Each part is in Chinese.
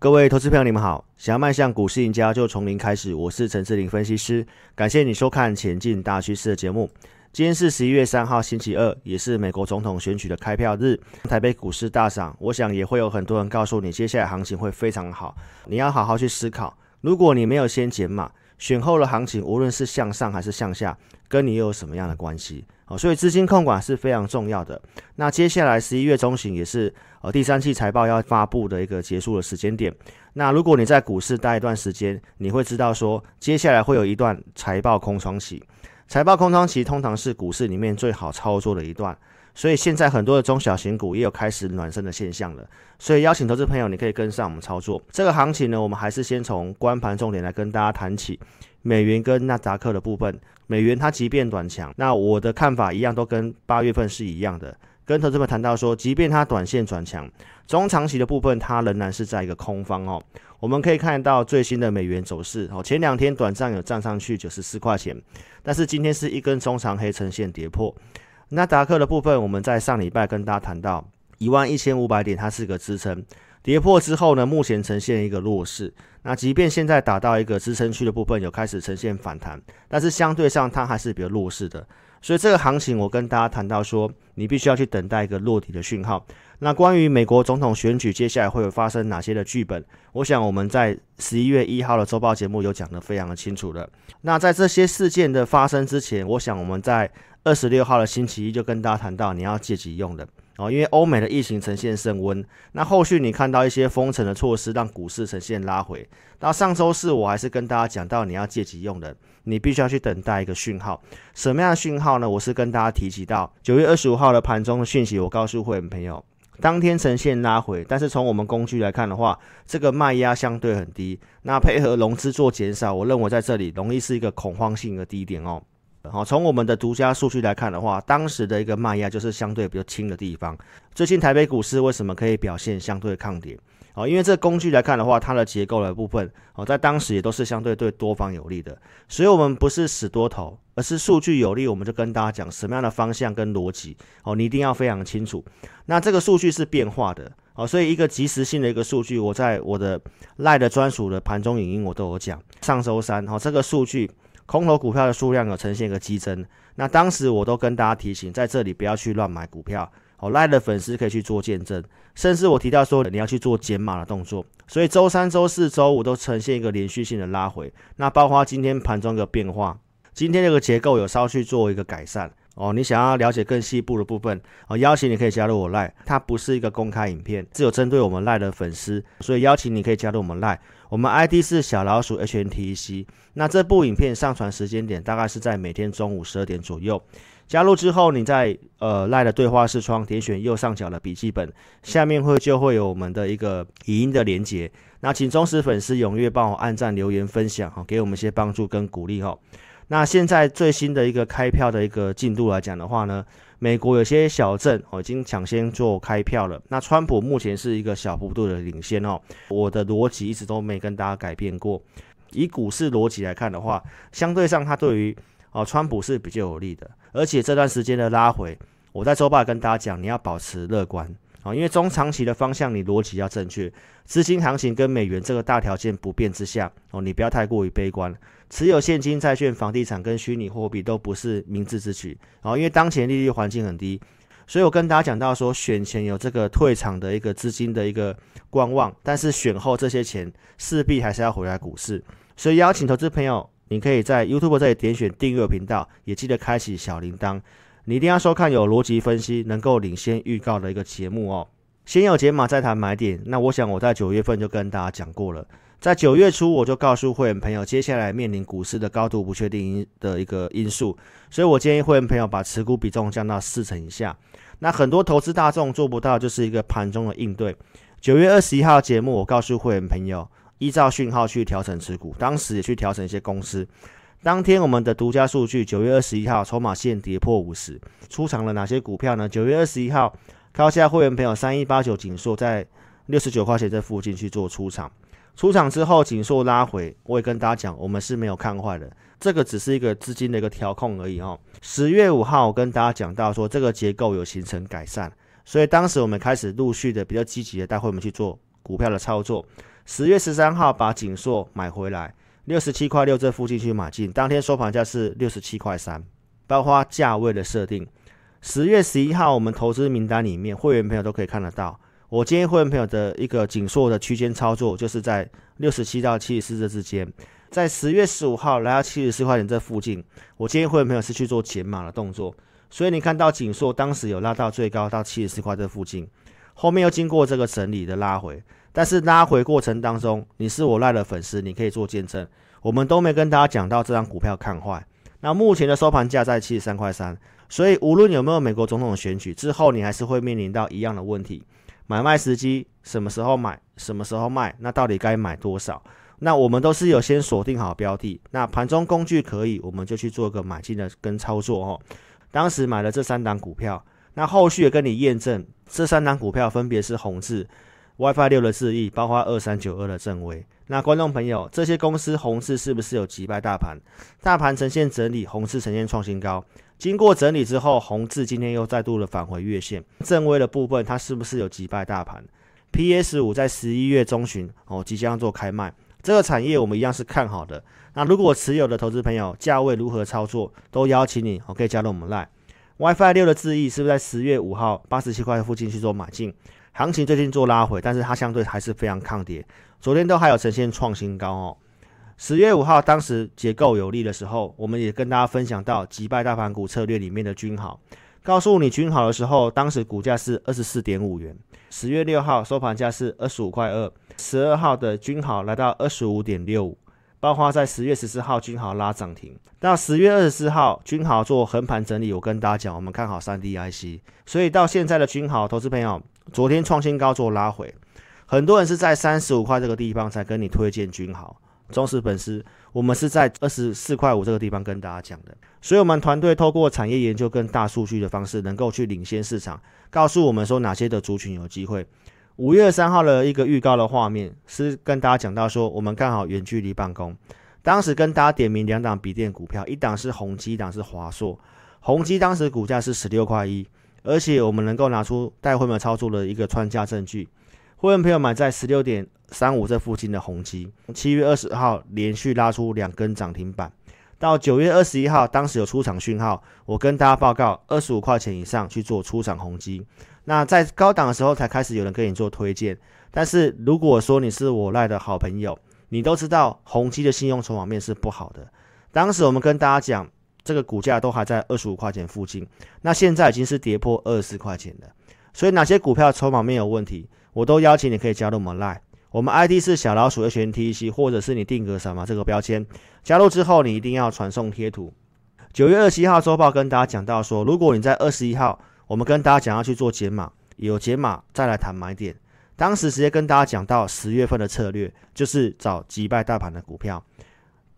各位投资朋友，你们好！想要迈向股市赢家，就从零开始。我是陈志霖分析师，感谢你收看《前进大趋势》的节目。今天是十一月三号，星期二，也是美国总统选举的开票日。台北股市大涨，我想也会有很多人告诉你，接下来行情会非常好。你要好好去思考，如果你没有先减码，选后的行情无论是向上还是向下，跟你又有什么样的关系？哦，所以资金控管是非常重要的。那接下来十一月中旬也是呃第三季财报要发布的一个结束的时间点。那如果你在股市待一段时间，你会知道说接下来会有一段财报空窗期。财报空窗期通常是股市里面最好操作的一段。所以现在很多的中小型股也有开始暖身的现象了。所以邀请投资朋友，你可以跟上我们操作。这个行情呢，我们还是先从观盘重点来跟大家谈起。美元跟纳达克的部分，美元它即便短强，那我的看法一样，都跟八月份是一样的。跟投资们谈到说，即便它短线转强，中长期的部分它仍然是在一个空方哦。我们可以看到最新的美元走势哦，前两天短暂有站上去九十四块钱，但是今天是一根中长黑呈现跌破。纳达克的部分，我们在上礼拜跟大家谈到一万一千五百点，它是个支撑。跌破之后呢，目前呈现一个弱势。那即便现在打到一个支撑区的部分，有开始呈现反弹，但是相对上它还是比较弱势的。所以这个行情，我跟大家谈到说，你必须要去等待一个落底的讯号。那关于美国总统选举接下来会有发生哪些的剧本，我想我们在十一月一号的周报节目有讲得非常的清楚了。那在这些事件的发生之前，我想我们在二十六号的星期一就跟大家谈到，你要借急用的。哦，因为欧美的疫情呈现升温，那后续你看到一些封城的措施，让股市呈现拉回。到上周四，我还是跟大家讲到，你要借急用的，你必须要去等待一个讯号。什么样的讯号呢？我是跟大家提及到九月二十五号的盘中的讯息，我告诉会员朋友，当天呈现拉回，但是从我们工具来看的话，这个卖压相对很低，那配合融资做减少，我认为在这里容易是一个恐慌性的低点哦。好，从我们的独家数据来看的话，当时的一个卖压就是相对比较轻的地方。最近台北股市为什么可以表现相对抗跌？哦，因为这工具来看的话，它的结构的部分哦，在当时也都是相对对多方有利的。所以，我们不是死多头，而是数据有利，我们就跟大家讲什么样的方向跟逻辑哦，你一定要非常清楚。那这个数据是变化的哦，所以一个即时性的一个数据，我在我的赖的专属的盘中影音我都有讲。上周三哦，这个数据。空头股票的数量有呈现一个激增，那当时我都跟大家提醒，在这里不要去乱买股票。好赖的粉丝可以去做见证，甚至我提到说你要去做减码的动作。所以周三、周四、周五都呈现一个连续性的拉回，那包括今天盘中的变化，今天这个结构有稍去做一个改善。哦，你想要了解更细部的部分，哦，邀请你可以加入我 LINE，它不是一个公开影片，只有针对我们 LINE 的粉丝，所以邀请你可以加入我们 LINE，我们 ID 是小老鼠 HNTEC。那这部影片上传时间点大概是在每天中午十二点左右。加入之后，你在呃 LINE 的对话视窗点选右上角的笔记本，下面会就会有我们的一个语音的连接。那请忠实粉丝踊跃帮我按赞、留言、分享，哈，给我们一些帮助跟鼓励，哈。那现在最新的一个开票的一个进度来讲的话呢，美国有些小镇哦已经抢先做开票了。那川普目前是一个小幅度的领先哦。我的逻辑一直都没跟大家改变过。以股市逻辑来看的话，相对上它对于哦川普是比较有利的。而且这段时间的拉回，我在周报跟大家讲，你要保持乐观。啊因为中长期的方向，你逻辑要正确，资金行情跟美元这个大条件不变之下，哦，你不要太过于悲观。持有现金、债券、房地产跟虚拟货币都不是明智之举。哦，因为当前利率环境很低，所以我跟大家讲到说，选前有这个退场的一个资金的一个观望，但是选后这些钱势必还是要回来股市。所以邀请投资朋友，你可以在 YouTube 这里点选订阅频道，也记得开启小铃铛。你一定要收看有逻辑分析、能够领先预告的一个节目哦。先有解码，再谈买点。那我想我在九月份就跟大家讲过了，在九月初我就告诉会员朋友，接下来面临股市的高度不确定的一个因素，所以我建议会员朋友把持股比重降到四成以下。那很多投资大众做不到，就是一个盘中的应对。九月二十一号节目，我告诉会员朋友，依照讯号去调整持股，当时也去调整一些公司。当天我们的独家数据，九月二十一号筹码线跌破五十，出场了哪些股票呢？九月二十一号高价会员朋友三一八九景硕在六十九块钱这附近去做出场，出场之后景硕拉回，我也跟大家讲，我们是没有看坏的，这个只是一个资金的一个调控而已哦。十月五号我跟大家讲到说这个结构有形成改善，所以当时我们开始陆续的比较积极的带会员们去做股票的操作。十月十三号把景硕买回来，六十七块六这附近去买进，当天收盘价是六十七块三，包括价位的设定。十月十一号我们投资名单里面，会员朋友都可以看得到。我建议会员朋友的一个紧缩的区间操作，就是在六十七到七十四这之间。在十月十五号来到七十四块钱这附近，我建议会员朋友是去做减码的动作。所以你看到紧缩当时有拉到最高到七十四块这附近，后面又经过这个整理的拉回，但是拉回过程当中，你是我赖的粉丝，你可以做见证，我们都没跟大家讲到这张股票看坏。那目前的收盘价在七十三块三，所以无论有没有美国总统的选举之后，你还是会面临到一样的问题。买卖时机什么时候买，什么时候卖？那到底该买多少？那我们都是有先锁定好标的。那盘中工具可以，我们就去做个买进的跟操作哦。当时买了这三档股票，那后续也跟你验证，这三档股票分别是宏致、WiFi 六的智易，包括二三九二的正威。那观众朋友，这些公司宏致是不是有击败大盘？大盘呈现整理，宏致呈现创新高。经过整理之后，红字今天又再度的返回月线。正威的部分，它是不是有击败大盘？PS 五在十一月中旬哦，即将做开卖。这个产业我们一样是看好的。那如果持有的投资朋友，价位如何操作，都邀请你哦，可以加入我们 Line。WiFi 六的智易是不是在十月五号八十七块附近去做买进？行情最近做拉回，但是它相对还是非常抗跌。昨天都还有呈现创新高哦。十月五号，当时结构有利的时候，我们也跟大家分享到击败大盘股策略里面的均好，告诉你均好的时候，当时股价是二十四点五元。十月六号收盘价是二十五块二，十二号的均好来到二十五点六五，包括在十月十四号均好拉涨停，到十月二十四号均好做横盘整理。我跟大家讲，我们看好三 D IC，所以到现在的均好，投资朋友昨天创新高做拉回，很多人是在三十五块这个地方才跟你推荐均好。忠实粉丝，我们是在二十四块五这个地方跟大家讲的，所以我们团队透过产业研究跟大数据的方式，能够去领先市场，告诉我们说哪些的族群有机会。五月三号的一个预告的画面是跟大家讲到说，我们看好远距离办公，当时跟大家点名两档笔电股票，一档是宏基，一档是华硕。宏基当时股价是十六块一，而且我们能够拿出带会员操作的一个穿价证据。会员朋友买在十六点三五这附近的宏基，七月二十号连续拉出两根涨停板，到九月二十一号，当时有出场讯号，我跟大家报告二十五块钱以上去做出场宏基。那在高档的时候才开始有人跟你做推荐，但是如果说你是我赖的好朋友，你都知道宏基的信用筹码面是不好的。当时我们跟大家讲，这个股价都还在二十五块钱附近，那现在已经是跌破二十四块钱了。所以哪些股票筹码面有问题？我都邀请你可以加入我们 Line，我们 ID 是小老鼠 HNTEC，或者是你定格什么这个标签，加入之后你一定要传送贴图。九月二十七号周报跟大家讲到说，如果你在二十一号，我们跟大家讲要去做减码，有减码再来谈买点。当时直接跟大家讲到十月份的策略，就是找击败大盘的股票。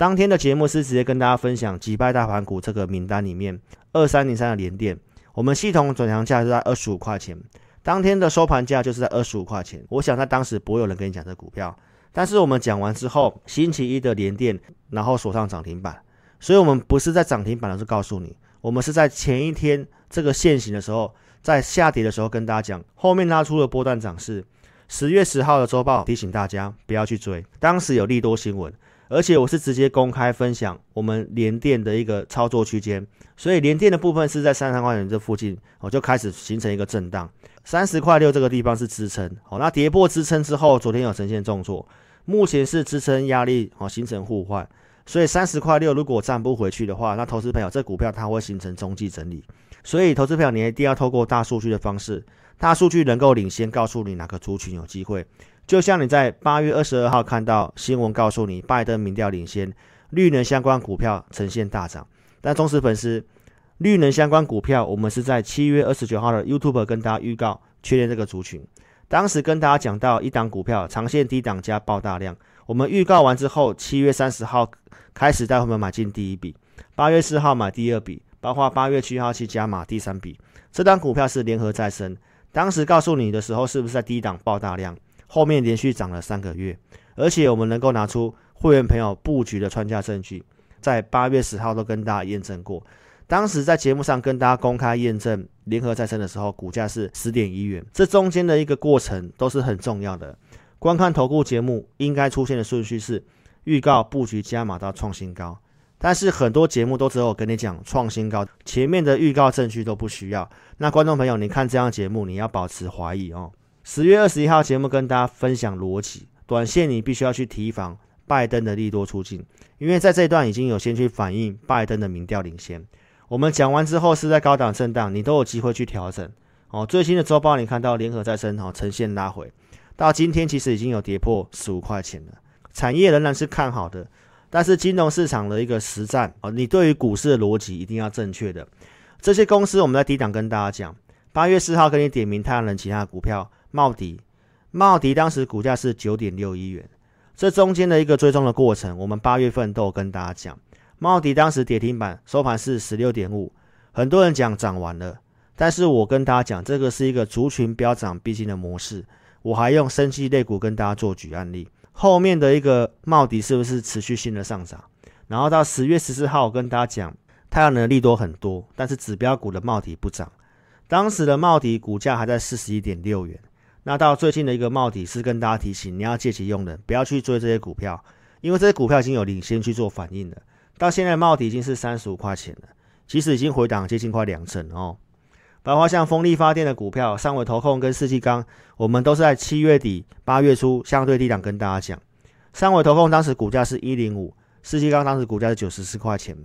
当天的节目是直接跟大家分享击败大盘股这个名单里面，二三零三的连电，我们系统转强价是在二十五块钱。当天的收盘价就是在二十五块钱，我想在当时不会有人跟你讲这股票，但是我们讲完之后，星期一的连电，然后锁上涨停板，所以我们不是在涨停板的时候告诉你，我们是在前一天这个线型的时候，在下跌的时候跟大家讲，后面拉出了波段涨势。十月十号的周报提醒大家不要去追，当时有利多新闻。而且我是直接公开分享我们连电的一个操作区间，所以连电的部分是在三十三块钱这附近，我就开始形成一个震荡，三十块六这个地方是支撑，好，那跌破支撑之后，昨天有呈现重挫，目前是支撑压力，好，形成互换，所以三十块六如果站不回去的话，那投资朋友这股票它会形成中继整理，所以投资朋友你一定要透过大数据的方式，大数据能够领先告诉你哪个族群有机会。就像你在八月二十二号看到新闻，告诉你拜登民调领先，绿能相关股票呈现大涨。但忠实粉丝，绿能相关股票，我们是在七月二十九号的 YouTube 跟大家预告确认这个族群。当时跟大家讲到一档股票长线低档加爆大量，我们预告完之后，七月三十号开始带我们买进第一笔，八月四号买第二笔，包括八月七号去加码第三笔。这档股票是联合再生，当时告诉你的时候，是不是在低档爆大量？后面连续涨了三个月，而且我们能够拿出会员朋友布局的穿价证据，在八月十号都跟大家验证过。当时在节目上跟大家公开验证联合再生的时候，股价是十点一元。这中间的一个过程都是很重要的。观看投顾节目应该出现的顺序是预告、布局、加码到创新高。但是很多节目都只有跟你讲创新高，前面的预告证据都不需要。那观众朋友，你看这样节目，你要保持怀疑哦。十月二十一号节目跟大家分享逻辑，短线你必须要去提防拜登的利多出尽，因为在这一段已经有先去反映拜登的民调领先。我们讲完之后是在高档震荡，你都有机会去调整哦。最新的周报你看到联合再生哦呈现拉回，到今天其实已经有跌破十五块钱了，产业仍然是看好的。但是金融市场的一个实战啊，你对于股市的逻辑一定要正确的。这些公司我们在低档跟大家讲，八月四号给你点名太阳能其他的股票，茂迪，茂迪当时股价是九点六一元，这中间的一个追踪的过程，我们八月份都有跟大家讲，茂迪当时跌停板收盘是十六点五，很多人讲涨完了，但是我跟大家讲，这个是一个族群飙涨必经的模式，我还用生机类股跟大家做举案例。后面的一个茂迪是不是持续性的上涨？然后到十月十四号，我跟大家讲，太阳能利多很多，但是指标股的茂迪不涨。当时的茂迪股价还在四十一点六元。那到最近的一个帽底是跟大家提醒，你要借其用的，不要去追这些股票，因为这些股票已经有领先去做反应了。到现在帽底已经是三十五块钱了，其实已经回档接近快两成哦。包括像风力发电的股票，上尾投控跟世纪钢，我们都是在七月底、八月初相对低档跟大家讲。上尾投控当时股价是一零五，世纪钢当时股价是九十四块钱，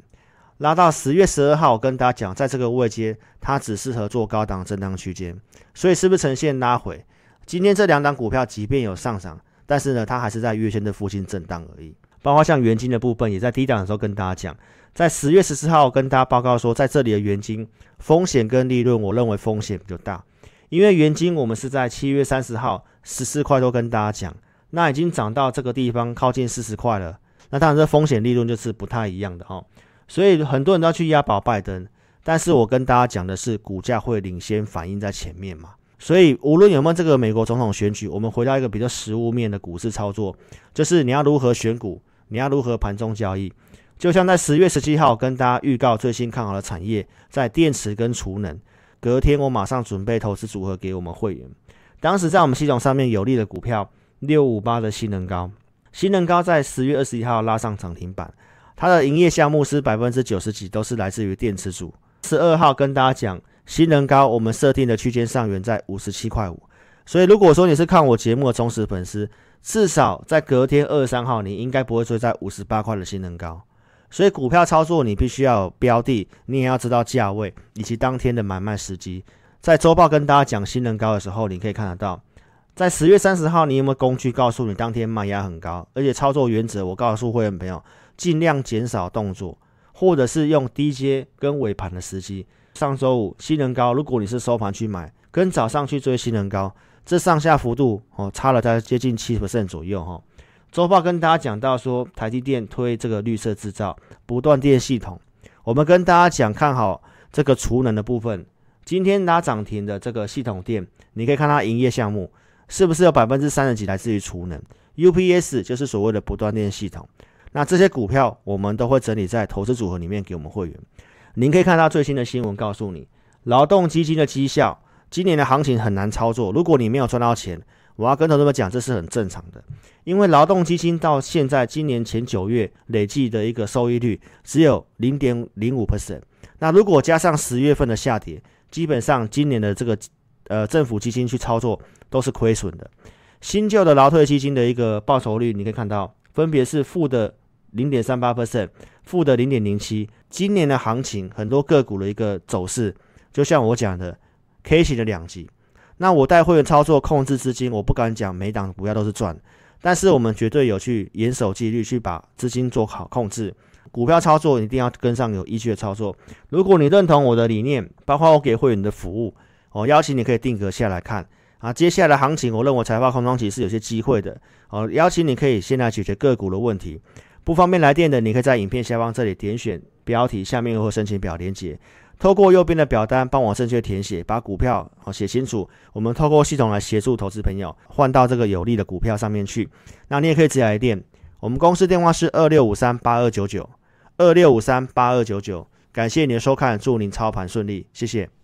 拉到十月十二号，跟大家讲，在这个位阶，它只适合做高档震荡区间，所以是不是呈现拉回？今天这两档股票即便有上涨，但是呢，它还是在月线的附近震荡而已。包括像元金的部分，也在低档的时候跟大家讲。在十月十四号跟大家报告说，在这里的元金风险跟利润，我认为风险比较大，因为元金我们是在七月三十号十四块多跟大家讲，那已经涨到这个地方靠近四十块了，那当然这风险利润就是不太一样的哈，所以很多人都要去押宝拜登，但是我跟大家讲的是股价会领先反映在前面嘛，所以无论有没有这个美国总统选举，我们回到一个比较实物面的股市操作，就是你要如何选股，你要如何盘中交易。就像在十月十七号跟大家预告最新看好的产业，在电池跟储能，隔天我马上准备投资组合给我们会员。当时在我们系统上面有利的股票六五八的新能高，新能高在十月二十一号拉上涨停板，它的营业项目是百分之九十几都是来自于电池组。十二号跟大家讲新能高，我们设定的区间上缘在五十七块五，所以如果说你是看我节目的忠实粉丝，至少在隔天二十三号你应该不会追在五十八块的新能高。所以股票操作，你必须要有标的，你也要知道价位以及当天的买卖时机。在周报跟大家讲新能高的时候，你可以看得到，在十月三十号，你有没有工具告诉你当天卖压很高？而且操作原则，我告诉会员朋友，尽量减少动作，或者是用低阶跟尾盘的时机。上周五新能高，如果你是收盘去买，跟早上去追新能高，这上下幅度哦差了大概接近七%左右哈。周报跟大家讲到说，台积电推这个绿色制造、不断电系统，我们跟大家讲看好这个储能的部分。今天拉涨停的这个系统电，你可以看它营业项目是不是有百分之三十几来自于储能？UPS 就是所谓的不断电系统。那这些股票我们都会整理在投资组合里面给我们会员。您可以看到最新的新闻，告诉你劳动基金的绩效，今年的行情很难操作。如果你没有赚到钱，我要跟投资们讲，这是很正常的，因为劳动基金到现在今年前九月累计的一个收益率只有零点零五 percent。那如果加上十月份的下跌，基本上今年的这个呃政府基金去操作都是亏损的。新旧的劳退基金的一个报酬率，你可以看到分别是负的零点三八 percent，负的零点零七。今年的行情很多个股的一个走势，就像我讲的 K 型的两极。那我带会员操作控制资金，我不敢讲每档股票都是赚，但是我们绝对有去严守纪律，去把资金做好控制。股票操作一定要跟上有依据的操作。如果你认同我的理念，包括我给会员的服务，我邀请你可以定格下来看啊。接下来的行情，我认为财报空窗期是有些机会的。哦，邀请你可以先来解决个股的问题。不方便来电的，你可以在影片下方这里点选标题，下面会申请表连接。透过右边的表单帮我正确填写，把股票好写清楚。我们透过系统来协助投资朋友换到这个有利的股票上面去。那你也可以直接来电，我们公司电话是二六五三八二九九二六五三八二九九。感谢您的收看，祝您操盘顺利，谢谢。